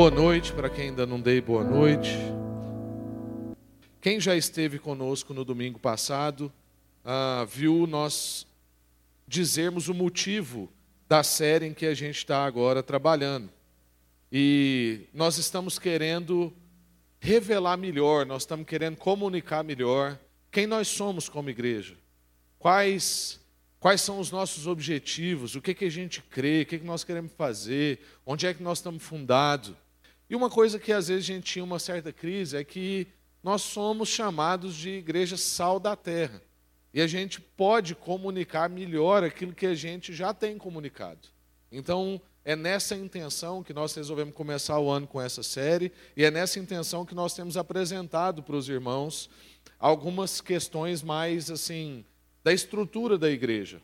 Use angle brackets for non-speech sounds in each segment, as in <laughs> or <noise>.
Boa noite para quem ainda não dei boa noite. Quem já esteve conosco no domingo passado, ah, viu nós dizermos o motivo da série em que a gente está agora trabalhando. E nós estamos querendo revelar melhor, nós estamos querendo comunicar melhor quem nós somos como igreja, quais quais são os nossos objetivos, o que, que a gente crê, o que, que nós queremos fazer, onde é que nós estamos fundados. E uma coisa que às vezes a gente tinha uma certa crise é que nós somos chamados de igreja sal da terra. E a gente pode comunicar melhor aquilo que a gente já tem comunicado. Então, é nessa intenção que nós resolvemos começar o ano com essa série, e é nessa intenção que nós temos apresentado para os irmãos algumas questões mais assim da estrutura da igreja.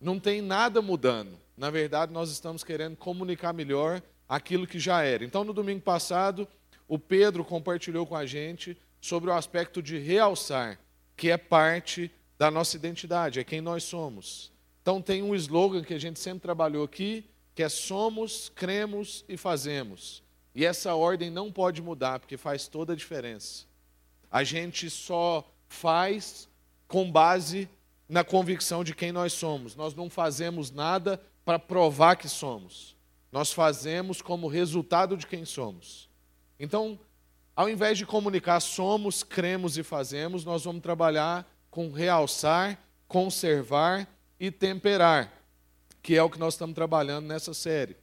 Não tem nada mudando. Na verdade, nós estamos querendo comunicar melhor aquilo que já era. Então, no domingo passado, o Pedro compartilhou com a gente sobre o aspecto de realçar, que é parte da nossa identidade, é quem nós somos. Então, tem um slogan que a gente sempre trabalhou aqui, que é somos, cremos e fazemos. E essa ordem não pode mudar, porque faz toda a diferença. A gente só faz com base na convicção de quem nós somos. Nós não fazemos nada para provar que somos. Nós fazemos como resultado de quem somos. Então, ao invés de comunicar somos, cremos e fazemos, nós vamos trabalhar com realçar, conservar e temperar, que é o que nós estamos trabalhando nessa série.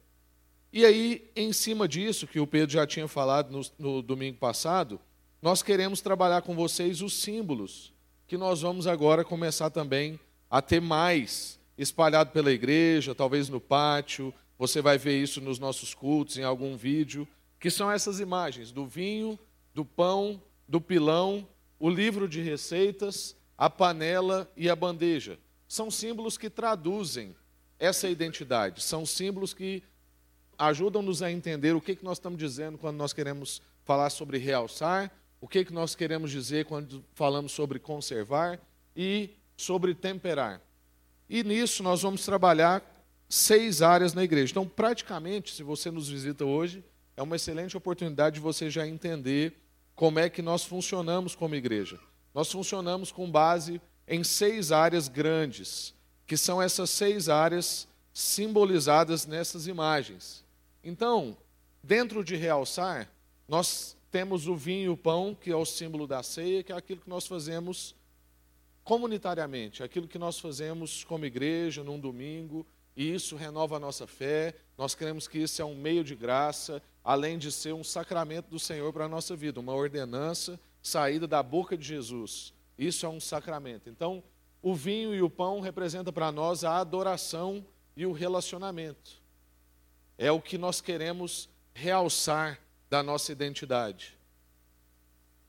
E aí, em cima disso, que o Pedro já tinha falado no, no domingo passado, nós queremos trabalhar com vocês os símbolos que nós vamos agora começar também a ter mais espalhado pela igreja, talvez no pátio. Você vai ver isso nos nossos cultos, em algum vídeo, que são essas imagens do vinho, do pão, do pilão, o livro de receitas, a panela e a bandeja. São símbolos que traduzem essa identidade, são símbolos que ajudam-nos a entender o que, que nós estamos dizendo quando nós queremos falar sobre realçar, o que, que nós queremos dizer quando falamos sobre conservar e sobre temperar. E nisso nós vamos trabalhar seis áreas na igreja. Então, praticamente, se você nos visita hoje, é uma excelente oportunidade de você já entender como é que nós funcionamos como igreja. Nós funcionamos com base em seis áreas grandes, que são essas seis áreas simbolizadas nessas imagens. Então, dentro de realçar, nós temos o vinho e o pão, que é o símbolo da ceia, que é aquilo que nós fazemos comunitariamente, aquilo que nós fazemos como igreja num domingo, e isso renova a nossa fé. Nós cremos que isso é um meio de graça, além de ser um sacramento do Senhor para a nossa vida, uma ordenança saída da boca de Jesus. Isso é um sacramento. Então, o vinho e o pão representam para nós a adoração e o relacionamento. É o que nós queremos realçar da nossa identidade.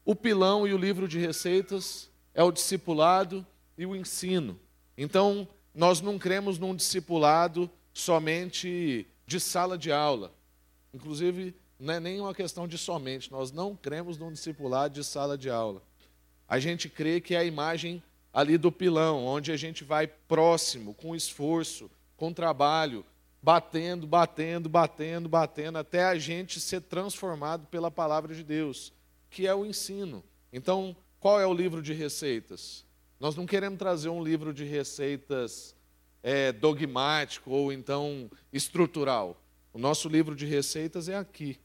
O pilão e o livro de receitas é o discipulado e o ensino. Então, nós não cremos num discipulado somente de sala de aula. Inclusive, não é nem uma questão de somente, nós não cremos num discipulado de sala de aula. A gente crê que é a imagem ali do pilão, onde a gente vai próximo, com esforço, com trabalho, batendo, batendo, batendo, batendo, até a gente ser transformado pela palavra de Deus, que é o ensino. Então, qual é o livro de receitas? Nós não queremos trazer um livro de receitas é, dogmático ou então estrutural. O nosso livro de receitas é aqui.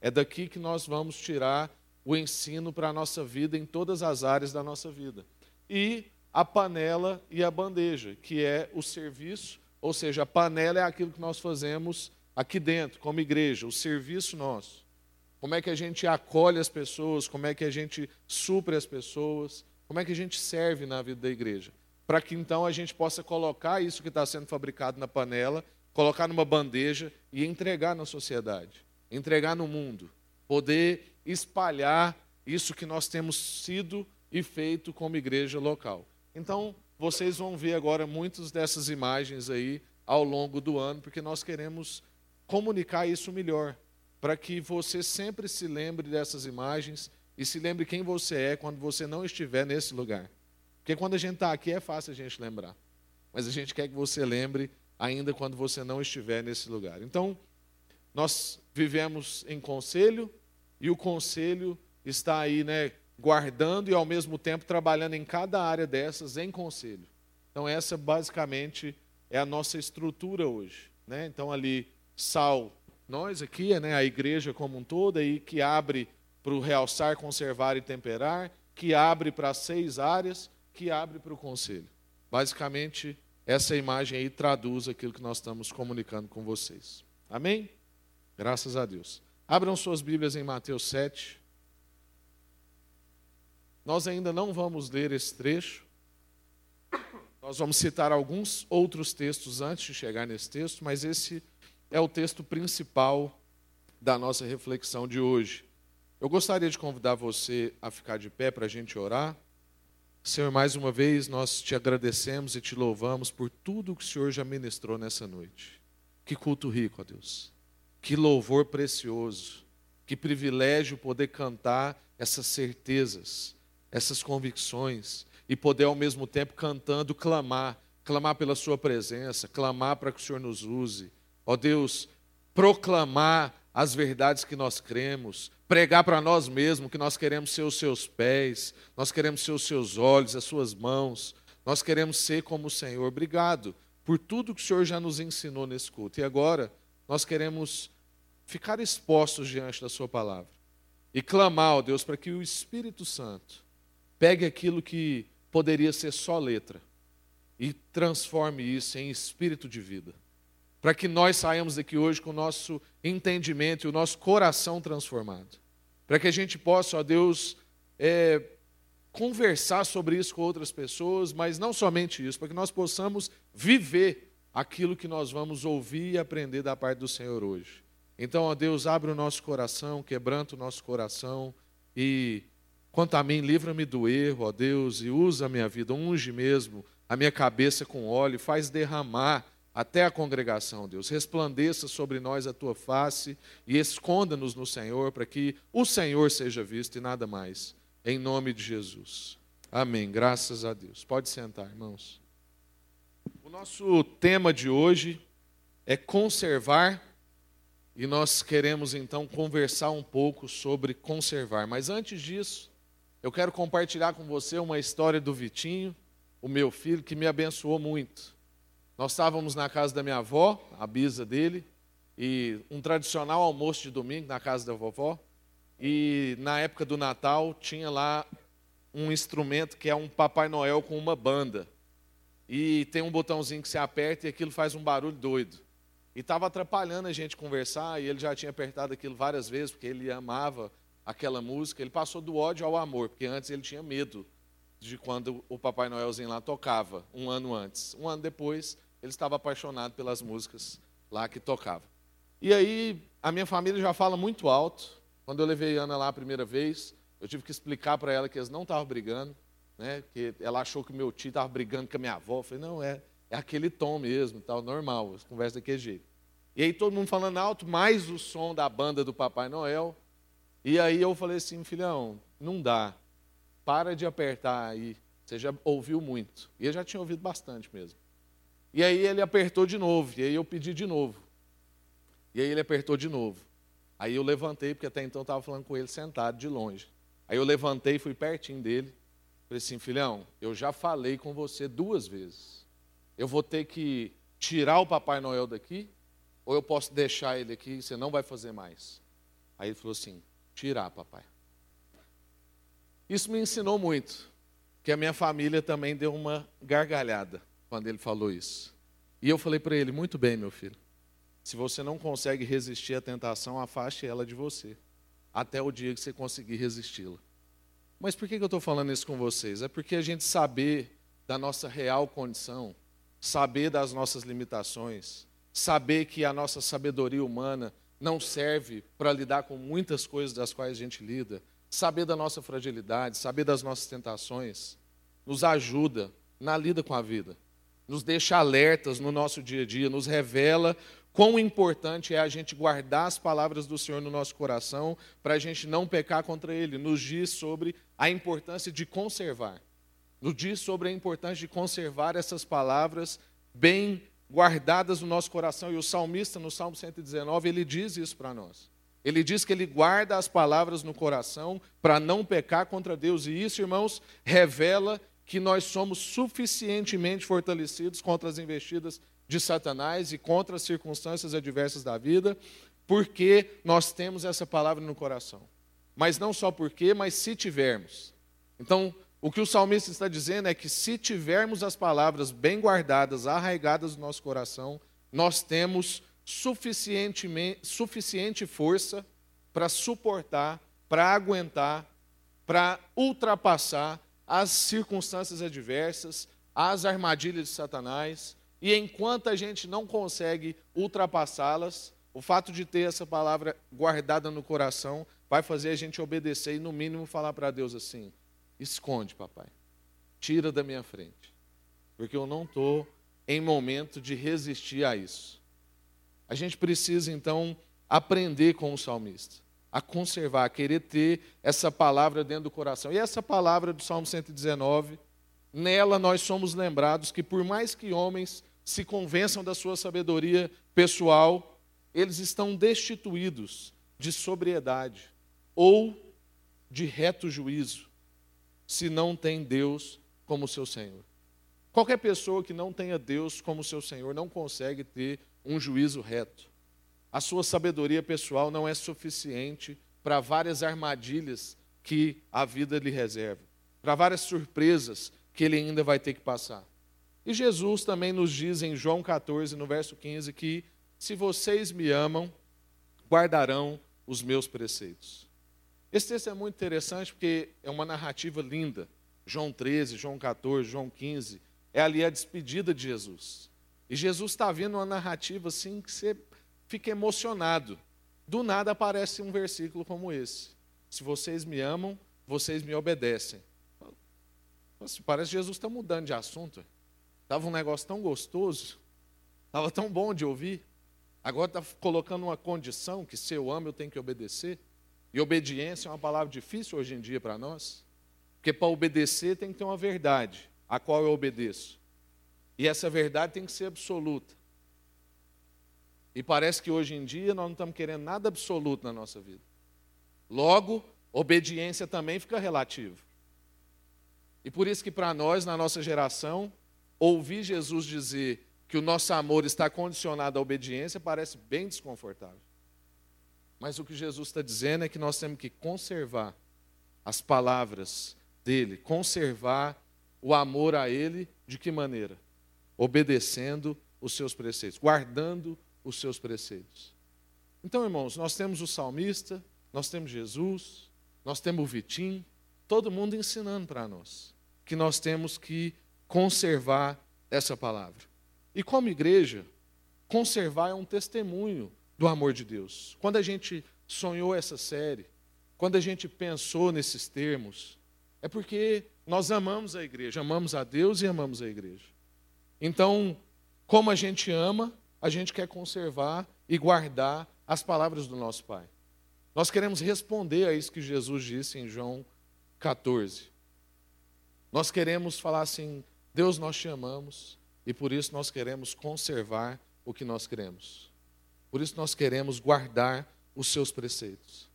É daqui que nós vamos tirar o ensino para a nossa vida em todas as áreas da nossa vida. E a panela e a bandeja, que é o serviço ou seja, a panela é aquilo que nós fazemos aqui dentro, como igreja, o serviço nosso. Como é que a gente acolhe as pessoas, como é que a gente supre as pessoas, como é que a gente serve na vida da igreja. Para que então a gente possa colocar isso que está sendo fabricado na panela, colocar numa bandeja e entregar na sociedade, entregar no mundo, poder espalhar isso que nós temos sido e feito como igreja local. Então, vocês vão ver agora muitas dessas imagens aí ao longo do ano, porque nós queremos comunicar isso melhor, para que você sempre se lembre dessas imagens e se lembre quem você é quando você não estiver nesse lugar. Porque quando a gente está aqui é fácil a gente lembrar, mas a gente quer que você lembre ainda quando você não estiver nesse lugar. Então, nós vivemos em conselho e o conselho está aí, né, guardando e ao mesmo tempo trabalhando em cada área dessas em conselho. Então essa basicamente é a nossa estrutura hoje, né? Então ali sal, nós aqui, né, a igreja como um todo aí que abre para o realçar, conservar e temperar, que abre para seis áreas, que abre para o conselho. Basicamente essa imagem aí traduz aquilo que nós estamos comunicando com vocês. Amém? Graças a Deus. Abram suas Bíblias em Mateus 7. Nós ainda não vamos ler esse trecho. Nós vamos citar alguns outros textos antes de chegar nesse texto, mas esse é o texto principal da nossa reflexão de hoje. Eu gostaria de convidar você a ficar de pé para a gente orar. Senhor, mais uma vez nós te agradecemos e te louvamos por tudo que o Senhor já ministrou nessa noite. Que culto rico, ó Deus. Que louvor precioso. Que privilégio poder cantar essas certezas, essas convicções e poder ao mesmo tempo cantando clamar, clamar pela sua presença, clamar para que o Senhor nos use. Ó Deus, proclamar as verdades que nós cremos, pregar para nós mesmos que nós queremos ser os seus pés, nós queremos ser os seus olhos, as suas mãos, nós queremos ser como o Senhor. Obrigado por tudo que o Senhor já nos ensinou nesse culto. E agora nós queremos ficar expostos diante da Sua palavra e clamar, ó Deus, para que o Espírito Santo pegue aquilo que poderia ser só letra e transforme isso em espírito de vida. Para que nós saiamos daqui hoje com o nosso entendimento e o nosso coração transformado. Para que a gente possa, ó Deus, é, conversar sobre isso com outras pessoas, mas não somente isso, para que nós possamos viver aquilo que nós vamos ouvir e aprender da parte do Senhor hoje. Então, ó Deus, abre o nosso coração, quebranta o nosso coração e Quanto a mim, livra-me do erro, ó Deus, e usa a minha vida, unge mesmo a minha cabeça com óleo, faz derramar até a congregação, Deus. Resplandeça sobre nós a tua face e esconda-nos no Senhor, para que o Senhor seja visto e nada mais. Em nome de Jesus. Amém. Graças a Deus. Pode sentar, irmãos. O nosso tema de hoje é conservar e nós queremos então conversar um pouco sobre conservar. Mas antes disso, eu quero compartilhar com você uma história do Vitinho, o meu filho, que me abençoou muito. Nós estávamos na casa da minha avó, a bisa dele, e um tradicional almoço de domingo na casa da vovó. E na época do Natal tinha lá um instrumento que é um Papai Noel com uma banda. E tem um botãozinho que se aperta e aquilo faz um barulho doido. E estava atrapalhando a gente conversar, e ele já tinha apertado aquilo várias vezes, porque ele amava aquela música, ele passou do ódio ao amor, porque antes ele tinha medo de quando o Papai Noelzinho lá tocava, um ano antes. Um ano depois, ele estava apaixonado pelas músicas lá que tocava. E aí, a minha família já fala muito alto. Quando eu levei Ana lá a primeira vez, eu tive que explicar para ela que eles não estavam brigando, né? Que ela achou que meu tio estava brigando com a minha avó. Eu falei, não, é, é aquele tom mesmo, tal, normal, conversa daquele jeito. E aí todo mundo falando alto, mais o som da banda do Papai Noel. E aí eu falei assim, filhão, não dá. Para de apertar aí. Você já ouviu muito. E eu já tinha ouvido bastante mesmo. E aí ele apertou de novo. E aí eu pedi de novo. E aí ele apertou de novo. Aí eu levantei, porque até então eu estava falando com ele sentado de longe. Aí eu levantei, fui pertinho dele. Falei assim, filhão, eu já falei com você duas vezes. Eu vou ter que tirar o Papai Noel daqui, ou eu posso deixar ele aqui e você não vai fazer mais. Aí ele falou assim: tirar, papai. Isso me ensinou muito, que a minha família também deu uma gargalhada quando ele falou isso. E eu falei para ele: muito bem, meu filho. Se você não consegue resistir à tentação, afaste ela de você, até o dia que você conseguir resisti-la. Mas por que eu estou falando isso com vocês? É porque a gente saber da nossa real condição, saber das nossas limitações, saber que a nossa sabedoria humana não serve para lidar com muitas coisas das quais a gente lida. Saber da nossa fragilidade, saber das nossas tentações, nos ajuda na lida com a vida. Nos deixa alertas no nosso dia a dia, nos revela quão importante é a gente guardar as palavras do Senhor no nosso coração para a gente não pecar contra Ele. Nos diz sobre a importância de conservar. Nos diz sobre a importância de conservar essas palavras bem guardadas no nosso coração. E o salmista, no Salmo 119, ele diz isso para nós. Ele diz que ele guarda as palavras no coração para não pecar contra Deus. E isso, irmãos, revela que nós somos suficientemente fortalecidos contra as investidas de Satanás e contra as circunstâncias adversas da vida, porque nós temos essa palavra no coração. Mas não só porque, mas se tivermos. Então, o que o salmista está dizendo é que se tivermos as palavras bem guardadas, arraigadas no nosso coração, nós temos suficientemente, suficiente força para suportar, para aguentar, para ultrapassar as circunstâncias adversas, as armadilhas de Satanás, e enquanto a gente não consegue ultrapassá-las, o fato de ter essa palavra guardada no coração vai fazer a gente obedecer e, no mínimo, falar para Deus assim: esconde, papai, tira da minha frente, porque eu não estou em momento de resistir a isso. A gente precisa, então, aprender com o salmista a conservar, a querer ter essa palavra dentro do coração. E essa palavra do Salmo 119, nela nós somos lembrados que por mais que homens se convençam da sua sabedoria pessoal, eles estão destituídos de sobriedade ou de reto juízo, se não tem Deus como seu Senhor. Qualquer pessoa que não tenha Deus como seu Senhor não consegue ter um juízo reto. A sua sabedoria pessoal não é suficiente para várias armadilhas que a vida lhe reserva, para várias surpresas que ele ainda vai ter que passar. E Jesus também nos diz em João 14, no verso 15, que se vocês me amam, guardarão os meus preceitos. Esse texto é muito interessante porque é uma narrativa linda. João 13, João 14, João 15, é ali a despedida de Jesus. E Jesus está vendo uma narrativa assim que você fica emocionado. Do nada aparece um versículo como esse: Se vocês me amam, vocês me obedecem. Parece que Jesus está mudando de assunto. Estava um negócio tão gostoso, estava tão bom de ouvir. Agora está colocando uma condição que se eu amo, eu tenho que obedecer. E obediência é uma palavra difícil hoje em dia para nós. Porque para obedecer tem que ter uma verdade, a qual eu obedeço. E essa verdade tem que ser absoluta. E parece que hoje em dia nós não estamos querendo nada absoluto na nossa vida. Logo, obediência também fica relativa. E por isso que para nós, na nossa geração, ouvir Jesus dizer que o nosso amor está condicionado à obediência parece bem desconfortável. Mas o que Jesus está dizendo é que nós temos que conservar as palavras dele, conservar o amor a ele, de que maneira? Obedecendo os seus preceitos, guardando os seus preceitos. Então, irmãos, nós temos o salmista, nós temos Jesus, nós temos o Vitim, todo mundo ensinando para nós que nós temos que conservar essa palavra. E como igreja, conservar é um testemunho do amor de Deus. Quando a gente sonhou essa série, quando a gente pensou nesses termos, é porque nós amamos a igreja, amamos a Deus e amamos a igreja. Então, como a gente ama, a gente quer conservar e guardar as palavras do nosso Pai. Nós queremos responder a isso que Jesus disse em João 14. Nós queremos falar assim: Deus, nós te amamos e por isso nós queremos conservar o que nós queremos. Por isso nós queremos guardar os seus preceitos.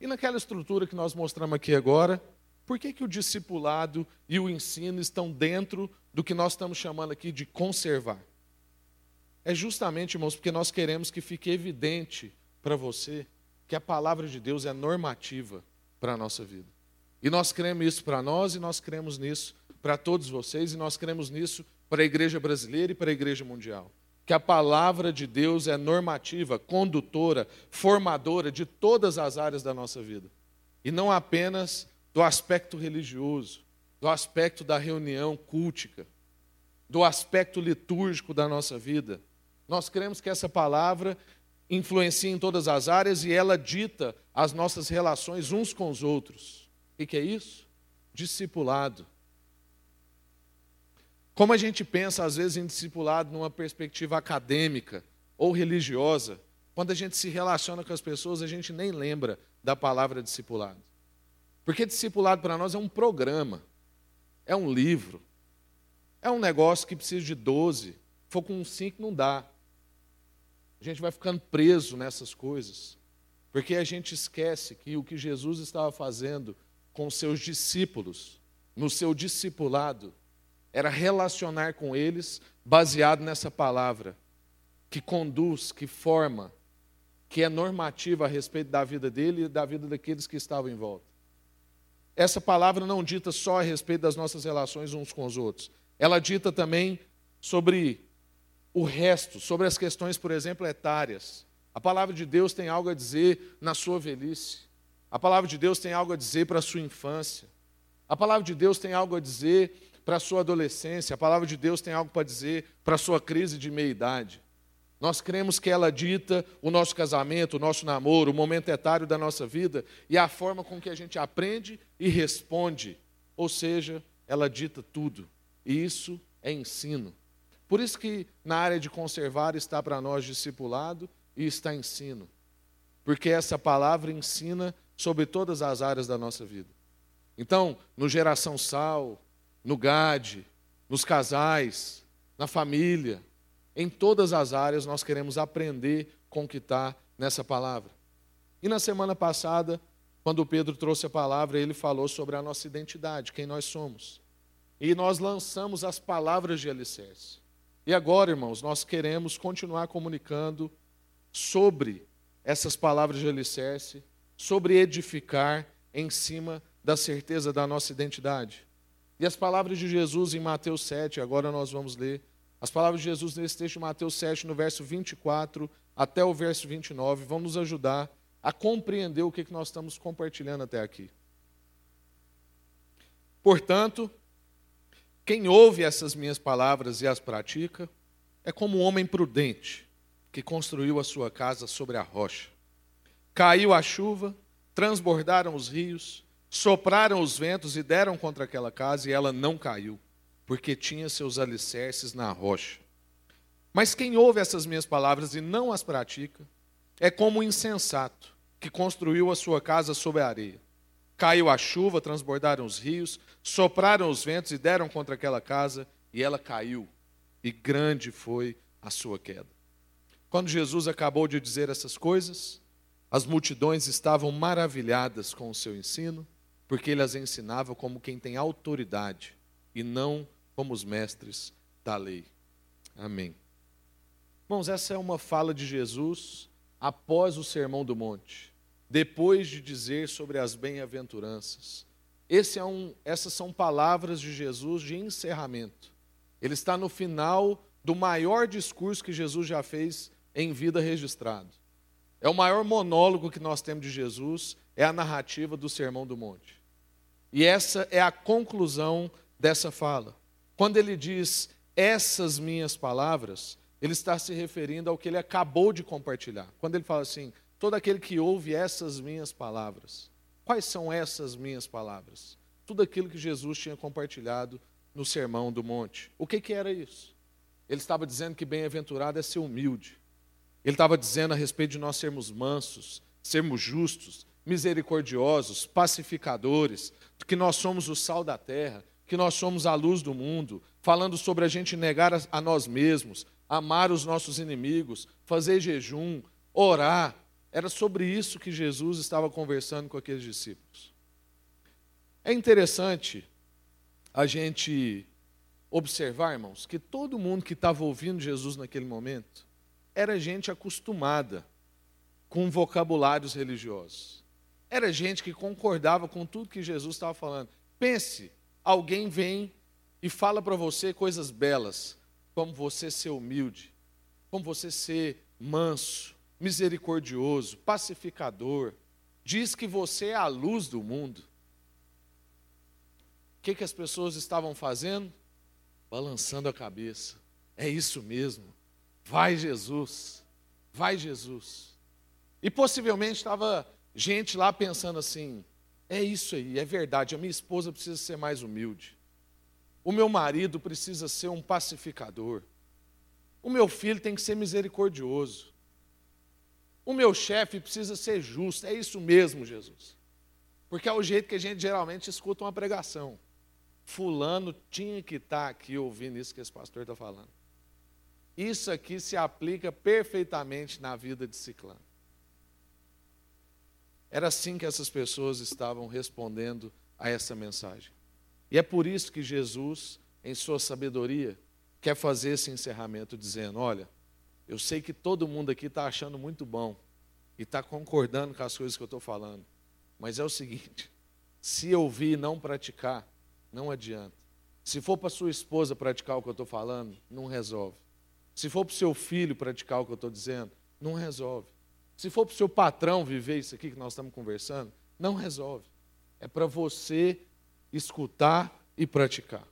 E naquela estrutura que nós mostramos aqui agora, por que, que o discipulado e o ensino estão dentro do que nós estamos chamando aqui de conservar? É justamente, irmãos, porque nós queremos que fique evidente para você que a palavra de Deus é normativa para a nossa vida. E nós queremos isso para nós e nós queremos nisso para todos vocês e nós queremos nisso para a igreja brasileira e para a igreja mundial. Que a palavra de Deus é normativa, condutora, formadora de todas as áreas da nossa vida. E não apenas do aspecto religioso, do aspecto da reunião cultica, do aspecto litúrgico da nossa vida. Nós queremos que essa palavra influencie em todas as áreas e ela dita as nossas relações uns com os outros. O que é isso? Discipulado. Como a gente pensa, às vezes, em discipulado numa perspectiva acadêmica ou religiosa, quando a gente se relaciona com as pessoas, a gente nem lembra da palavra discipulado. Porque discipulado para nós é um programa, é um livro, é um negócio que precisa de 12, for com cinco, não dá. A gente vai ficando preso nessas coisas. Porque a gente esquece que o que Jesus estava fazendo com seus discípulos, no seu discipulado, era relacionar com eles baseado nessa palavra, que conduz, que forma, que é normativa a respeito da vida dele e da vida daqueles que estavam em volta. Essa palavra não dita só a respeito das nossas relações uns com os outros, ela dita também sobre o resto, sobre as questões, por exemplo, etárias. A palavra de Deus tem algo a dizer na sua velhice. A palavra de Deus tem algo a dizer para a sua infância. A palavra de Deus tem algo a dizer para a sua adolescência. A palavra de Deus tem algo para dizer para a sua crise de meia-idade. Nós cremos que ela dita o nosso casamento, o nosso namoro, o momento etário da nossa vida e a forma com que a gente aprende e responde. Ou seja, ela dita tudo. E isso é ensino. Por isso que na área de conservar está para nós discipulado e está ensino. Porque essa palavra ensina sobre todas as áreas da nossa vida. Então, no Geração Sal, no GAD, nos casais, na família, em todas as áreas nós queremos aprender com que está nessa palavra. E na semana passada, quando o Pedro trouxe a palavra, ele falou sobre a nossa identidade, quem nós somos. E nós lançamos as palavras de alicerce. E agora, irmãos, nós queremos continuar comunicando sobre essas palavras de alicerce, sobre edificar em cima da certeza da nossa identidade. E as palavras de Jesus em Mateus 7, agora nós vamos ler as palavras de Jesus nesse texto de Mateus 7, no verso 24 até o verso 29, vão nos ajudar a compreender o que nós estamos compartilhando até aqui. Portanto, quem ouve essas minhas palavras e as pratica, é como um homem prudente que construiu a sua casa sobre a rocha. Caiu a chuva, transbordaram os rios, sopraram os ventos e deram contra aquela casa, e ela não caiu, porque tinha seus alicerces na rocha. Mas quem ouve essas minhas palavras e não as pratica, é como um insensato que construiu a sua casa sobre a areia. Caiu a chuva, transbordaram os rios, sopraram os ventos e deram contra aquela casa, e ela caiu, e grande foi a sua queda. Quando Jesus acabou de dizer essas coisas, as multidões estavam maravilhadas com o seu ensino, porque ele as ensinava como quem tem autoridade e não como os mestres da lei. Amém. Irmãos, essa é uma fala de Jesus após o Sermão do Monte, depois de dizer sobre as bem-aventuranças. É um, essas são palavras de Jesus de encerramento. Ele está no final do maior discurso que Jesus já fez em vida registrado. É o maior monólogo que nós temos de Jesus, é a narrativa do Sermão do Monte. E essa é a conclusão dessa fala. Quando ele diz essas minhas palavras, ele está se referindo ao que ele acabou de compartilhar. Quando ele fala assim, todo aquele que ouve essas minhas palavras. Quais são essas minhas palavras? Tudo aquilo que Jesus tinha compartilhado no Sermão do Monte. O que, que era isso? Ele estava dizendo que bem-aventurado é ser humilde. Ele estava dizendo a respeito de nós sermos mansos, sermos justos, misericordiosos, pacificadores, que nós somos o sal da terra, que nós somos a luz do mundo, falando sobre a gente negar a nós mesmos, amar os nossos inimigos, fazer jejum, orar. Era sobre isso que Jesus estava conversando com aqueles discípulos. É interessante a gente observar, irmãos, que todo mundo que estava ouvindo Jesus naquele momento era gente acostumada com vocabulários religiosos. Era gente que concordava com tudo que Jesus estava falando. Pense, alguém vem e fala para você coisas belas, como você ser humilde, como você ser manso, misericordioso, pacificador, diz que você é a luz do mundo. O que, que as pessoas estavam fazendo? Balançando a cabeça. É isso mesmo. Vai Jesus. Vai Jesus. E possivelmente estava gente lá pensando assim: é isso aí, é verdade. A minha esposa precisa ser mais humilde. O meu marido precisa ser um pacificador. O meu filho tem que ser misericordioso. O meu chefe precisa ser justo. É isso mesmo, Jesus. Porque é o jeito que a gente geralmente escuta uma pregação. Fulano tinha que estar aqui ouvindo isso que esse pastor está falando. Isso aqui se aplica perfeitamente na vida de Ciclano. Era assim que essas pessoas estavam respondendo a essa mensagem. E é por isso que Jesus, em sua sabedoria, quer fazer esse encerramento dizendo: Olha, eu sei que todo mundo aqui está achando muito bom e está concordando com as coisas que eu estou falando, mas é o seguinte: <laughs> se ouvir e não praticar, não adianta. Se for para sua esposa praticar o que eu estou falando, não resolve. Se for para o seu filho praticar o que eu estou dizendo, não resolve. Se for para o seu patrão viver isso aqui que nós estamos conversando, não resolve. É para você escutar e praticar.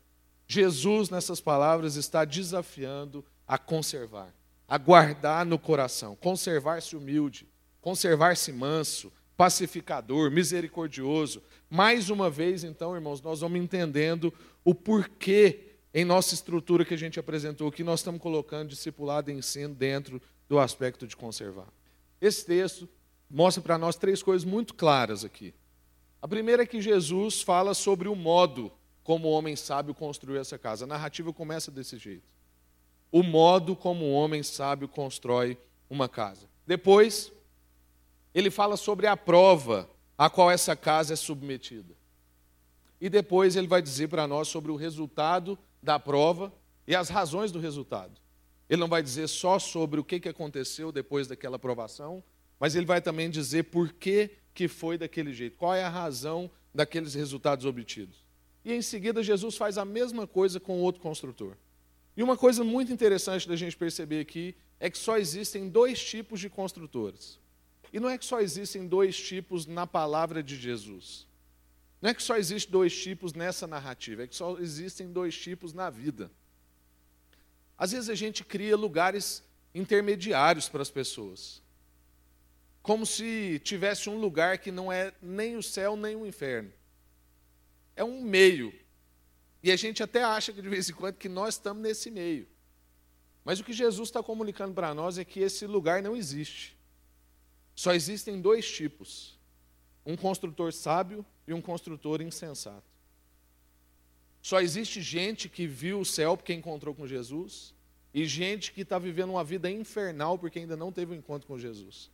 Jesus, nessas palavras, está desafiando a conservar, a guardar no coração, conservar-se humilde, conservar-se manso, pacificador, misericordioso. Mais uma vez, então, irmãos, nós vamos entendendo o porquê em nossa estrutura que a gente apresentou aqui, nós estamos colocando discipulado e ensino dentro do aspecto de conservar. Esse texto mostra para nós três coisas muito claras aqui. A primeira é que Jesus fala sobre o modo como o homem sábio construiu essa casa. A narrativa começa desse jeito. O modo como o homem sábio constrói uma casa. Depois, ele fala sobre a prova a qual essa casa é submetida. E depois ele vai dizer para nós sobre o resultado da prova e as razões do resultado. Ele não vai dizer só sobre o que aconteceu depois daquela provação, mas ele vai também dizer por que, que foi daquele jeito, qual é a razão daqueles resultados obtidos. E em seguida, Jesus faz a mesma coisa com outro construtor. E uma coisa muito interessante da gente perceber aqui é que só existem dois tipos de construtores. E não é que só existem dois tipos na palavra de Jesus. Não é que só existem dois tipos nessa narrativa, é que só existem dois tipos na vida. Às vezes a gente cria lugares intermediários para as pessoas. Como se tivesse um lugar que não é nem o céu nem o inferno é um meio. E a gente até acha que de vez em quando que nós estamos nesse meio. Mas o que Jesus está comunicando para nós é que esse lugar não existe. Só existem dois tipos: um construtor sábio e um construtor insensato. Só existe gente que viu o céu porque encontrou com Jesus, e gente que está vivendo uma vida infernal porque ainda não teve um encontro com Jesus.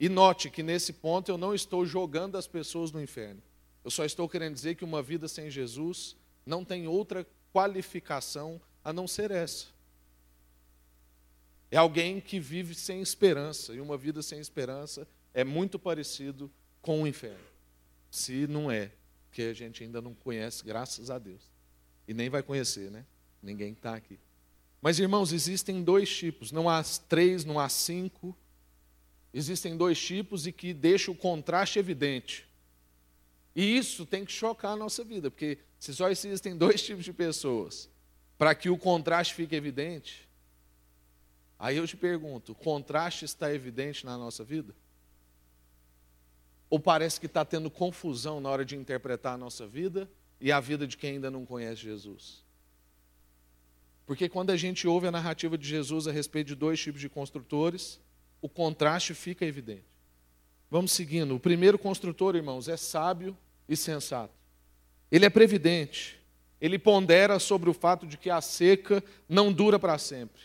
E note que nesse ponto eu não estou jogando as pessoas no inferno. Eu só estou querendo dizer que uma vida sem Jesus não tem outra qualificação a não ser essa. É alguém que vive sem esperança, e uma vida sem esperança é muito parecido com o inferno. Se não é, que a gente ainda não conhece, graças a Deus. E nem vai conhecer, né? Ninguém está aqui. Mas, irmãos, existem dois tipos, não há três, não há cinco. Existem dois tipos e que deixa o contraste evidente. E isso tem que chocar a nossa vida, porque se só existem dois <laughs> tipos de pessoas, para que o contraste fique evidente, aí eu te pergunto: o contraste está evidente na nossa vida? Ou parece que está tendo confusão na hora de interpretar a nossa vida e a vida de quem ainda não conhece Jesus? Porque quando a gente ouve a narrativa de Jesus a respeito de dois tipos de construtores, o contraste fica evidente. Vamos seguindo. O primeiro construtor, irmãos, é sábio e sensato. Ele é previdente. Ele pondera sobre o fato de que a seca não dura para sempre,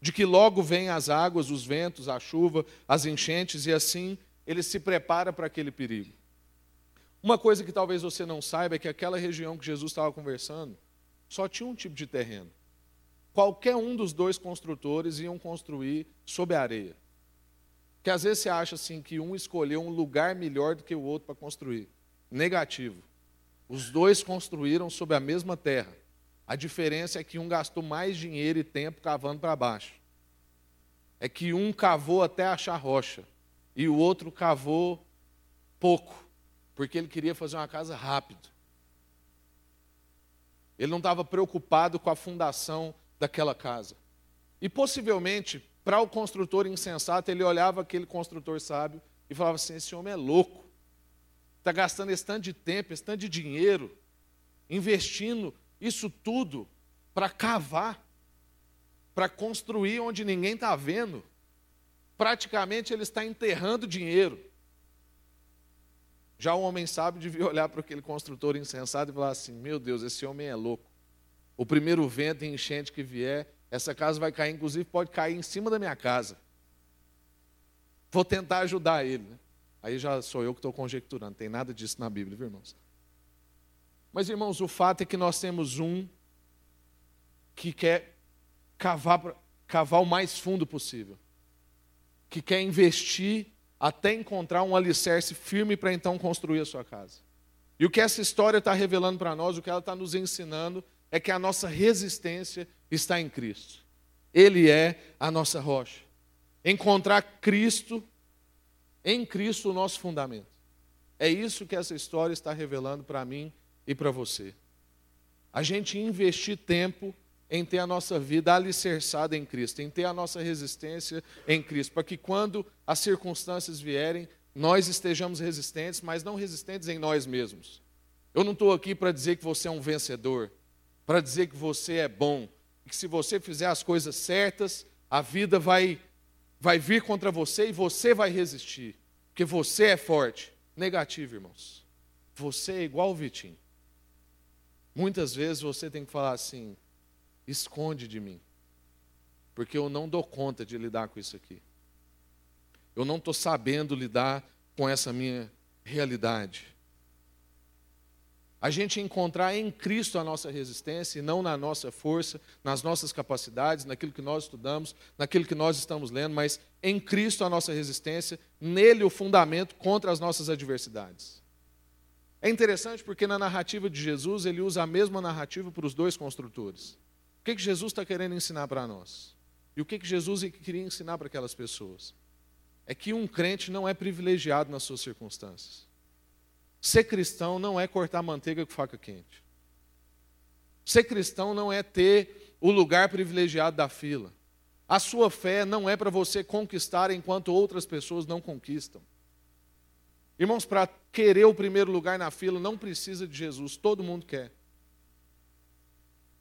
de que logo vêm as águas, os ventos, a chuva, as enchentes e assim ele se prepara para aquele perigo. Uma coisa que talvez você não saiba é que aquela região que Jesus estava conversando só tinha um tipo de terreno. Qualquer um dos dois construtores iam construir sob a areia. Que às vezes você acha assim que um escolheu um lugar melhor do que o outro para construir. Negativo. Os dois construíram sobre a mesma terra. A diferença é que um gastou mais dinheiro e tempo cavando para baixo. É que um cavou até achar rocha e o outro cavou pouco, porque ele queria fazer uma casa rápido. Ele não estava preocupado com a fundação daquela casa. E possivelmente para o construtor insensato, ele olhava aquele construtor sábio e falava assim: esse homem é louco. Está gastando esse tanto de tempo, esse tanto de dinheiro, investindo isso tudo para cavar, para construir onde ninguém está vendo. Praticamente ele está enterrando dinheiro. Já o homem sábio devia olhar para aquele construtor insensato e falar assim: Meu Deus, esse homem é louco. O primeiro vento e enchente que vier, Essa casa vai cair, inclusive pode cair em cima da minha casa. Vou tentar ajudar ele. Né? Aí já sou eu que estou conjecturando, tem nada disso na Bíblia, viu, irmãos? Mas, irmãos, o fato é que nós temos um que quer cavar, cavar o mais fundo possível, que quer investir até encontrar um alicerce firme para então construir a sua casa. E o que essa história está revelando para nós, o que ela está nos ensinando, é que a nossa resistência está em Cristo. Ele é a nossa rocha. Encontrar Cristo, em Cristo, o nosso fundamento. É isso que essa história está revelando para mim e para você. A gente investir tempo em ter a nossa vida alicerçada em Cristo, em ter a nossa resistência em Cristo, para que quando as circunstâncias vierem, nós estejamos resistentes, mas não resistentes em nós mesmos. Eu não estou aqui para dizer que você é um vencedor, para dizer que você é bom, que se você fizer as coisas certas, a vida vai, vai vir contra você e você vai resistir, porque você é forte. Negativo, irmãos. Você é igual o Vitinho. Muitas vezes você tem que falar assim: esconde de mim, porque eu não dou conta de lidar com isso aqui. Eu não estou sabendo lidar com essa minha realidade. A gente encontrar em Cristo a nossa resistência e não na nossa força, nas nossas capacidades, naquilo que nós estudamos, naquilo que nós estamos lendo, mas em Cristo a nossa resistência, nele o fundamento contra as nossas adversidades. É interessante porque na narrativa de Jesus ele usa a mesma narrativa para os dois construtores. O que, que Jesus está querendo ensinar para nós? E o que, que Jesus queria ensinar para aquelas pessoas? É que um crente não é privilegiado nas suas circunstâncias. Ser cristão não é cortar manteiga com faca quente. Ser cristão não é ter o lugar privilegiado da fila. A sua fé não é para você conquistar enquanto outras pessoas não conquistam. Irmãos, para querer o primeiro lugar na fila não precisa de Jesus, todo mundo quer.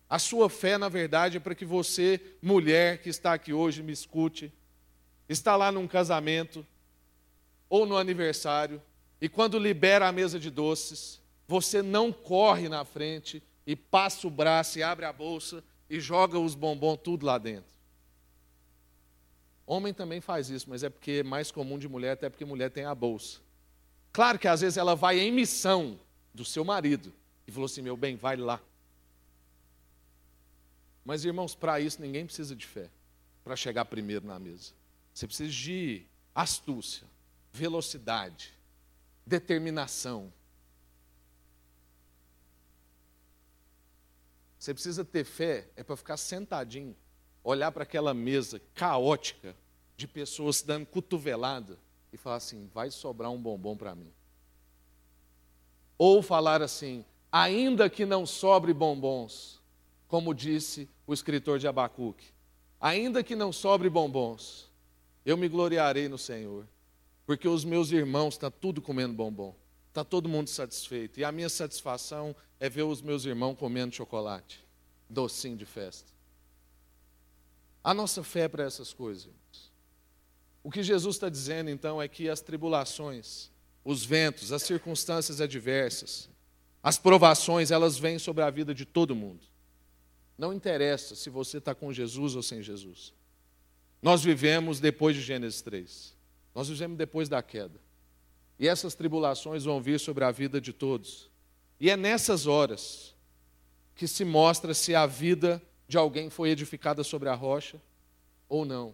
A sua fé, na verdade, é para que você, mulher que está aqui hoje, me escute, está lá num casamento ou no aniversário, e quando libera a mesa de doces, você não corre na frente e passa o braço e abre a bolsa e joga os bombons tudo lá dentro. Homem também faz isso, mas é porque é mais comum de mulher, até porque mulher tem a bolsa. Claro que às vezes ela vai em missão do seu marido e falou assim: meu bem, vai lá. Mas, irmãos, para isso ninguém precisa de fé, para chegar primeiro na mesa. Você precisa de astúcia, velocidade, determinação. Você precisa ter fé, é para ficar sentadinho, olhar para aquela mesa caótica de pessoas dando cotovelada e falar assim: vai sobrar um bombom para mim. Ou falar assim: ainda que não sobre bombons, como disse o escritor de Abacuque: Ainda que não sobre bombons, eu me gloriarei no Senhor, porque os meus irmãos estão tá tudo comendo bombom, está todo mundo satisfeito, e a minha satisfação é ver os meus irmãos comendo chocolate, docinho de festa. A nossa fé é para essas coisas, irmãos. O que Jesus está dizendo então é que as tribulações, os ventos, as circunstâncias adversas, as provações, elas vêm sobre a vida de todo mundo. Não interessa se você está com Jesus ou sem Jesus. Nós vivemos depois de Gênesis 3. Nós vivemos depois da queda. E essas tribulações vão vir sobre a vida de todos. E é nessas horas que se mostra se a vida de alguém foi edificada sobre a rocha ou não.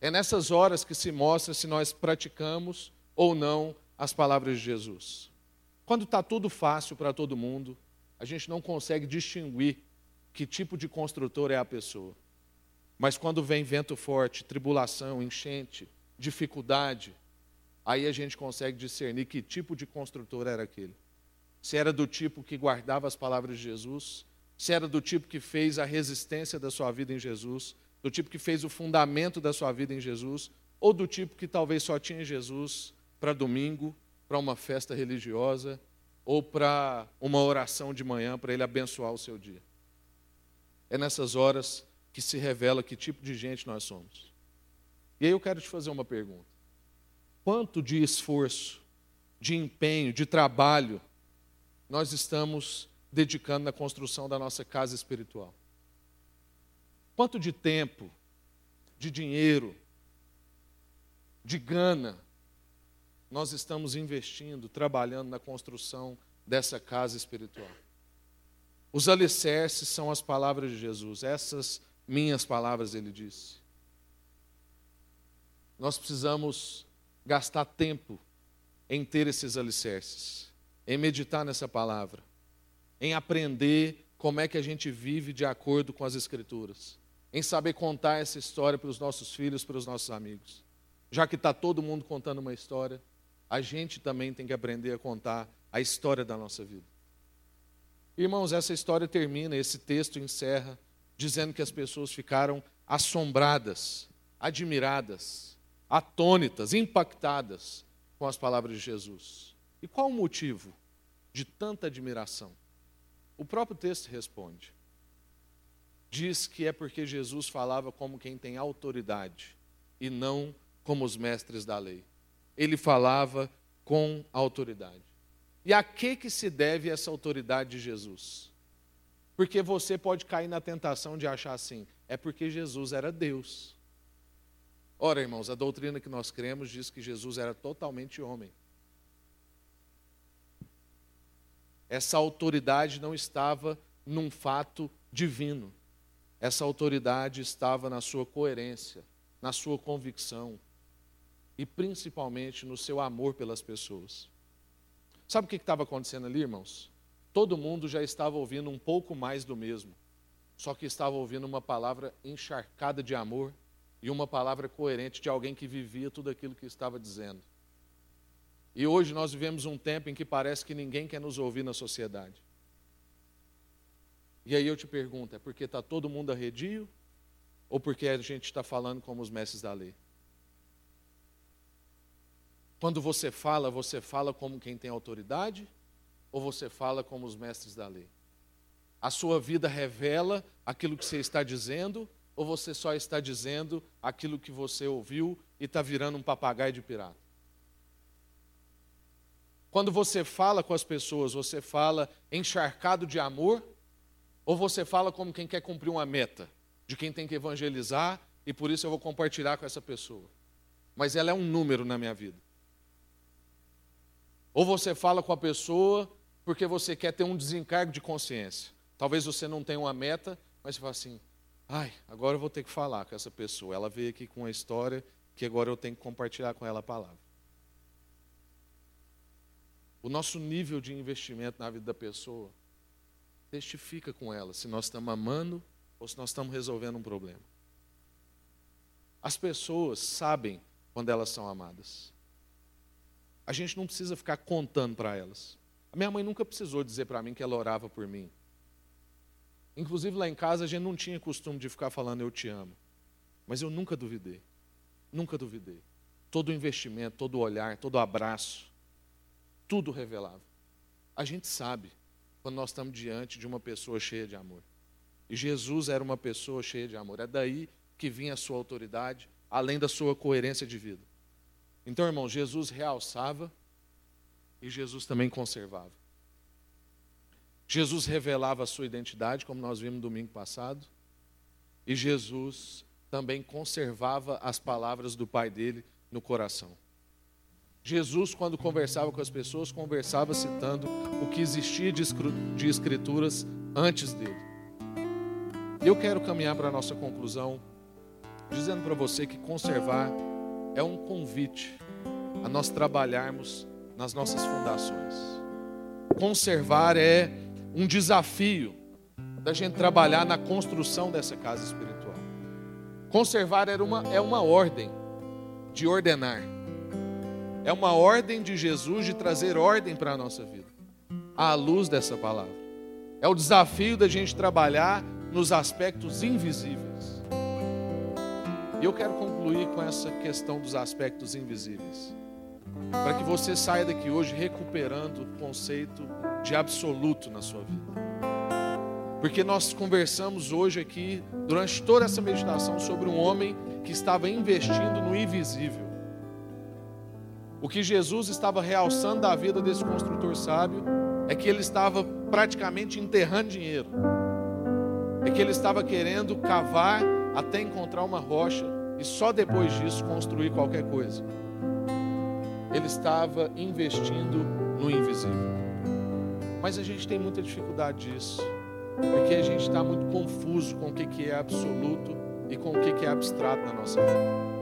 É nessas horas que se mostra se nós praticamos ou não as palavras de Jesus. Quando está tudo fácil para todo mundo, a gente não consegue distinguir que tipo de construtor é a pessoa. Mas quando vem vento forte, tribulação, enchente, dificuldade, aí a gente consegue discernir que tipo de construtor era aquele. Se era do tipo que guardava as palavras de Jesus, se era do tipo que fez a resistência da sua vida em Jesus, do tipo que fez o fundamento da sua vida em Jesus, ou do tipo que talvez só tinha Jesus para domingo, para uma festa religiosa, ou para uma oração de manhã para ele abençoar o seu dia. É nessas horas que se revela que tipo de gente nós somos. E aí eu quero te fazer uma pergunta: quanto de esforço, de empenho, de trabalho nós estamos dedicando na construção da nossa casa espiritual? Quanto de tempo, de dinheiro, de gana nós estamos investindo, trabalhando na construção dessa casa espiritual? Os alicerces são as palavras de Jesus, essas minhas palavras, ele disse. Nós precisamos gastar tempo em ter esses alicerces, em meditar nessa palavra, em aprender como é que a gente vive de acordo com as Escrituras, em saber contar essa história para os nossos filhos, para os nossos amigos. Já que está todo mundo contando uma história, a gente também tem que aprender a contar a história da nossa vida. Irmãos, essa história termina, esse texto encerra, dizendo que as pessoas ficaram assombradas, admiradas, atônitas, impactadas com as palavras de Jesus. E qual o motivo de tanta admiração? O próprio texto responde. Diz que é porque Jesus falava como quem tem autoridade e não como os mestres da lei. Ele falava com autoridade. E a que, que se deve essa autoridade de Jesus? Porque você pode cair na tentação de achar assim, é porque Jesus era Deus. Ora, irmãos, a doutrina que nós cremos diz que Jesus era totalmente homem. Essa autoridade não estava num fato divino. Essa autoridade estava na sua coerência, na sua convicção e principalmente no seu amor pelas pessoas. Sabe o que estava acontecendo ali, irmãos? Todo mundo já estava ouvindo um pouco mais do mesmo, só que estava ouvindo uma palavra encharcada de amor e uma palavra coerente de alguém que vivia tudo aquilo que estava dizendo. E hoje nós vivemos um tempo em que parece que ninguém quer nos ouvir na sociedade. E aí eu te pergunto: é porque está todo mundo arredio? Ou porque a gente está falando como os mestres da lei? Quando você fala, você fala como quem tem autoridade ou você fala como os mestres da lei? A sua vida revela aquilo que você está dizendo ou você só está dizendo aquilo que você ouviu e está virando um papagaio de pirata? Quando você fala com as pessoas, você fala encharcado de amor ou você fala como quem quer cumprir uma meta, de quem tem que evangelizar e por isso eu vou compartilhar com essa pessoa? Mas ela é um número na minha vida. Ou você fala com a pessoa porque você quer ter um desencargo de consciência. Talvez você não tenha uma meta, mas você fala assim: ai, agora eu vou ter que falar com essa pessoa. Ela veio aqui com uma história que agora eu tenho que compartilhar com ela a palavra. O nosso nível de investimento na vida da pessoa testifica com ela se nós estamos amando ou se nós estamos resolvendo um problema. As pessoas sabem quando elas são amadas. A gente não precisa ficar contando para elas. A minha mãe nunca precisou dizer para mim que ela orava por mim. Inclusive lá em casa a gente não tinha costume de ficar falando eu te amo. Mas eu nunca duvidei. Nunca duvidei. Todo o investimento, todo o olhar, todo o abraço, tudo revelava. A gente sabe quando nós estamos diante de uma pessoa cheia de amor. E Jesus era uma pessoa cheia de amor. É daí que vinha a sua autoridade, além da sua coerência de vida. Então, irmão, Jesus realçava e Jesus também conservava. Jesus revelava a sua identidade, como nós vimos domingo passado, e Jesus também conservava as palavras do Pai dele no coração. Jesus, quando conversava com as pessoas, conversava citando o que existia de escrituras antes dele. Eu quero caminhar para a nossa conclusão, dizendo para você que conservar é um convite a nós trabalharmos nas nossas fundações. Conservar é um desafio da gente trabalhar na construção dessa casa espiritual. Conservar era uma, é uma ordem de ordenar. É uma ordem de Jesus de trazer ordem para a nossa vida, à luz dessa palavra. É o desafio da gente trabalhar nos aspectos invisíveis. E eu quero concluir com essa questão dos aspectos invisíveis. Para que você saia daqui hoje recuperando o conceito de absoluto na sua vida. Porque nós conversamos hoje aqui, durante toda essa meditação, sobre um homem que estava investindo no invisível. O que Jesus estava realçando da vida desse construtor sábio é que ele estava praticamente enterrando dinheiro. é que ele estava querendo cavar até encontrar uma rocha e só depois disso construir qualquer coisa. Ele estava investindo no invisível. Mas a gente tem muita dificuldade disso, porque a gente está muito confuso com o que é absoluto e com o que é abstrato na nossa vida.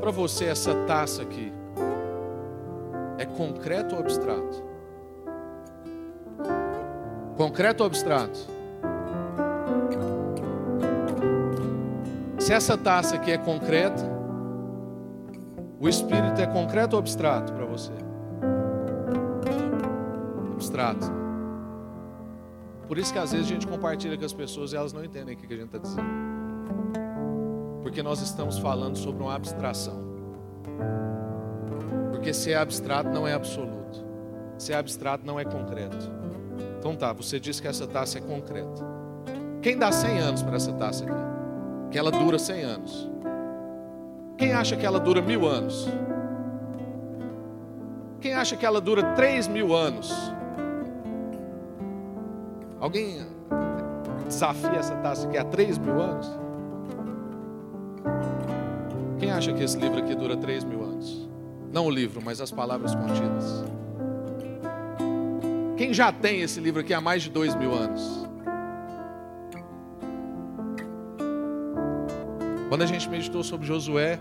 Para você, essa taça aqui é concreto ou abstrato? Concreto ou abstrato? Se essa taça aqui é concreta, o espírito é concreto ou abstrato para você? Abstrato. Por isso que às vezes a gente compartilha com as pessoas e elas não entendem o que a gente está dizendo. Porque nós estamos falando sobre uma abstração. Porque se é abstrato não é absoluto. Se é abstrato não é concreto. Então tá, você diz que essa taça é concreta. Quem dá 100 anos para essa taça aqui? Que ela dura 100 anos. Quem acha que ela dura mil anos? Quem acha que ela dura 3 mil anos? Alguém desafia essa taça aqui há 3 mil anos? Quem acha que esse livro aqui dura 3 mil anos? Não o livro, mas as palavras contidas. Quem já tem esse livro aqui há mais de dois mil anos? Quando a gente meditou sobre Josué,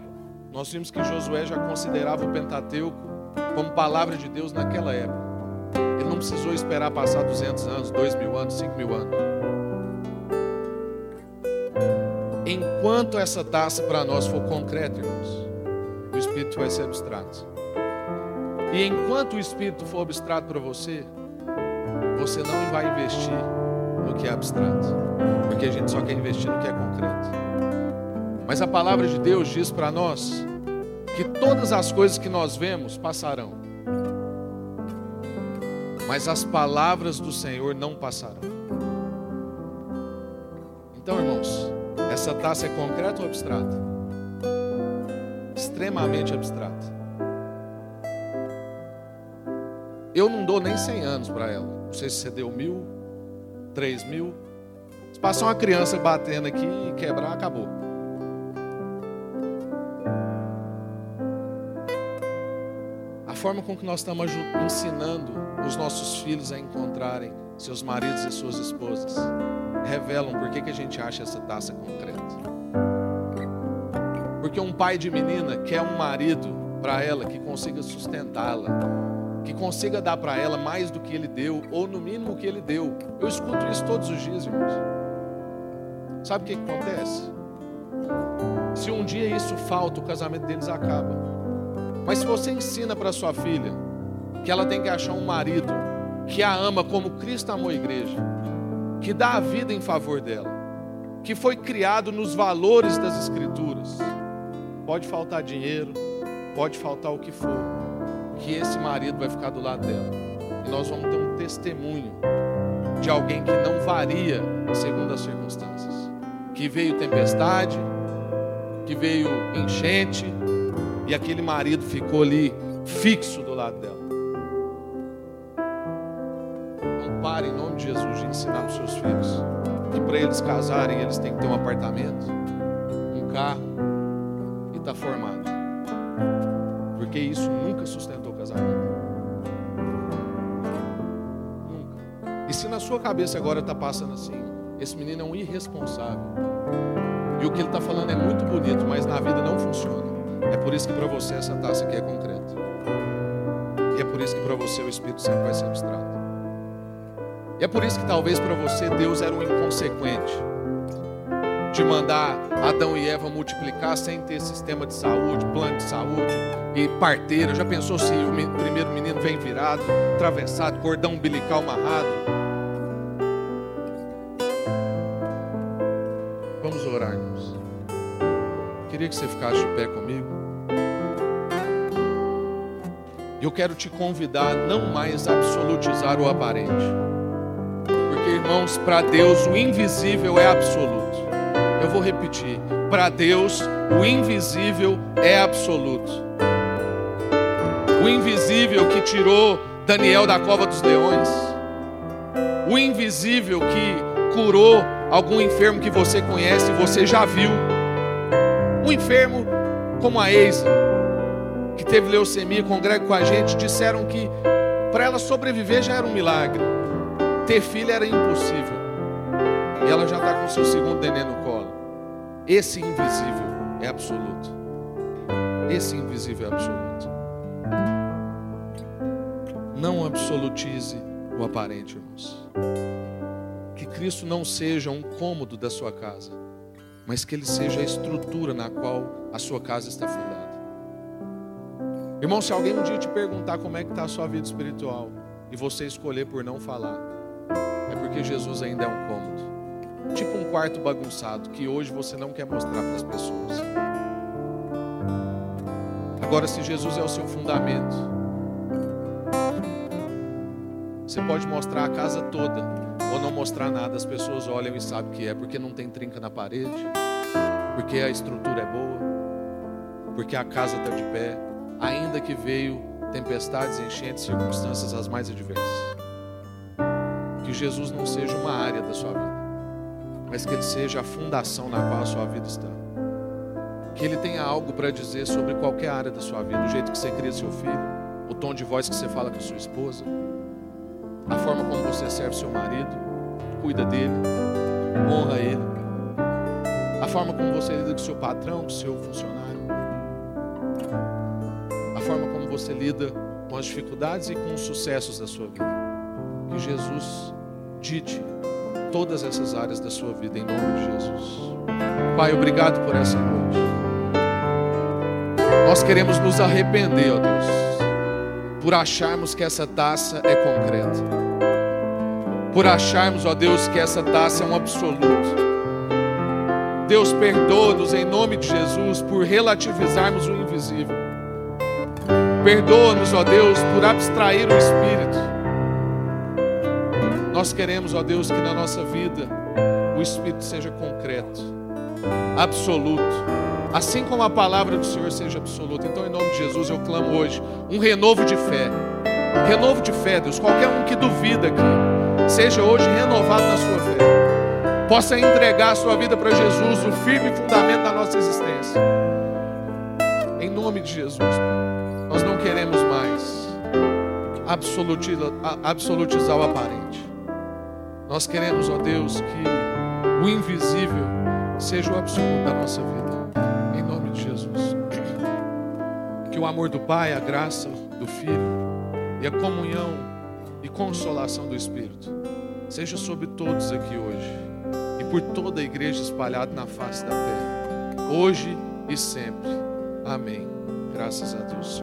nós vimos que Josué já considerava o Pentateuco como palavra de Deus naquela época. Ele não precisou esperar passar 200 anos, 2 mil anos, 5 mil anos. Enquanto essa taça para nós for concreta, irmãos, espírito vai ser abstrato. E enquanto o espírito for abstrato para você, você não vai investir no que é abstrato, porque a gente só quer investir no que é concreto. Mas a palavra de Deus diz para nós que todas as coisas que nós vemos passarão, mas as palavras do Senhor não passarão. Então, irmãos, essa taça é concreta ou abstrata? extremamente abstrata. Eu não dou nem 100 anos para ela. Não sei se você deu mil, três mil. Se passar uma criança batendo aqui e quebrar, acabou. Forma com que nós estamos ensinando os nossos filhos a encontrarem seus maridos e suas esposas revelam por que, que a gente acha essa taça concreta. Porque um pai de menina quer um marido para ela que consiga sustentá-la, que consiga dar para ela mais do que ele deu, ou no mínimo o que ele deu. Eu escuto isso todos os dias, irmãos. Sabe o que, que acontece? Se um dia isso falta, o casamento deles acaba. Mas se você ensina para sua filha que ela tem que achar um marido que a ama como Cristo amou a igreja, que dá a vida em favor dela, que foi criado nos valores das Escrituras, Pode faltar dinheiro, pode faltar o que for, que esse marido vai ficar do lado dela. E nós vamos ter um testemunho de alguém que não varia segundo as circunstâncias. Que veio tempestade, que veio enchente, e aquele marido ficou ali fixo do lado dela. Não pare em nome de Jesus de ensinar para os seus filhos que para eles casarem eles têm que ter um apartamento, um carro, está formado. Porque isso nunca sustentou o casamento. Nunca. E se na sua cabeça agora está passando assim, esse menino é um irresponsável. E o que ele está falando é muito bonito, mas na vida não funciona. É por isso que para você essa taça aqui é concreta. E é por isso que para você o Espírito sempre vai ser abstrato. E é por isso que talvez para você Deus era um inconsequente de mandar Adão e Eva multiplicar sem ter sistema de saúde, plano de saúde e parteira. Já pensou se o primeiro menino vem virado, atravessado, cordão umbilical amarrado? Vamos orar, irmãos. Queria que você ficasse de pé comigo. Eu quero te convidar a não mais absolutizar o aparente. Porque, irmãos, para Deus o invisível é absoluto. Eu vou repetir. Para Deus, o invisível é absoluto. O invisível que tirou Daniel da cova dos leões. O invisível que curou algum enfermo que você conhece, você já viu. Um enfermo como a Eisa, que teve leucemia, congrega com a gente, disseram que para ela sobreviver já era um milagre. Ter filho era impossível. E ela já está com seu segundo neném no colo. Esse invisível é absoluto. Esse invisível é absoluto. Não absolutize o aparente, irmãos. Que Cristo não seja um cômodo da sua casa, mas que Ele seja a estrutura na qual a sua casa está fundada. Irmão, se alguém um dia te perguntar como é que está a sua vida espiritual e você escolher por não falar, é porque Jesus ainda é um cômodo. Tipo um quarto bagunçado que hoje você não quer mostrar para as pessoas. Agora, se Jesus é o seu fundamento, você pode mostrar a casa toda ou não mostrar nada, as pessoas olham e sabem que é, porque não tem trinca na parede, porque a estrutura é boa, porque a casa está de pé, ainda que veio tempestades, enchentes, circunstâncias as mais adversas. Que Jesus não seja uma área da sua vida, mas que Ele seja a fundação na qual a sua vida está. Que Ele tenha algo para dizer sobre qualquer área da sua vida, o jeito que você cria seu filho, o tom de voz que você fala com sua esposa, a forma como você serve seu marido, cuida dele, honra ele, a forma como você lida com seu patrão, com seu funcionário, você lida com as dificuldades e com os sucessos da sua vida. Que Jesus dite todas essas áreas da sua vida em nome de Jesus. Pai, obrigado por essa noite. Nós queremos nos arrepender, ó Deus, por acharmos que essa taça é concreta. Por acharmos, ó Deus, que essa taça é um absoluto. Deus, perdoa-nos em nome de Jesus por relativizarmos o invisível. Perdoa-nos, ó Deus, por abstrair o Espírito. Nós queremos, ó Deus, que na nossa vida o Espírito seja concreto, absoluto, assim como a palavra do Senhor seja absoluta. Então, em nome de Jesus, eu clamo hoje um renovo de fé. Renovo de fé, Deus. Qualquer um que duvida aqui, seja hoje renovado na sua fé. Possa entregar a sua vida para Jesus, o firme fundamento da nossa existência. Em nome de Jesus, nós não queremos mais absolutizar, o aparente. Nós queremos, ó Deus, que o invisível seja o absoluto da nossa vida. Em nome de Jesus. Que o amor do Pai, a graça do Filho e a comunhão e consolação do Espírito seja sobre todos aqui hoje e por toda a igreja espalhada na face da terra, hoje e sempre. Amém. Graças a Deus.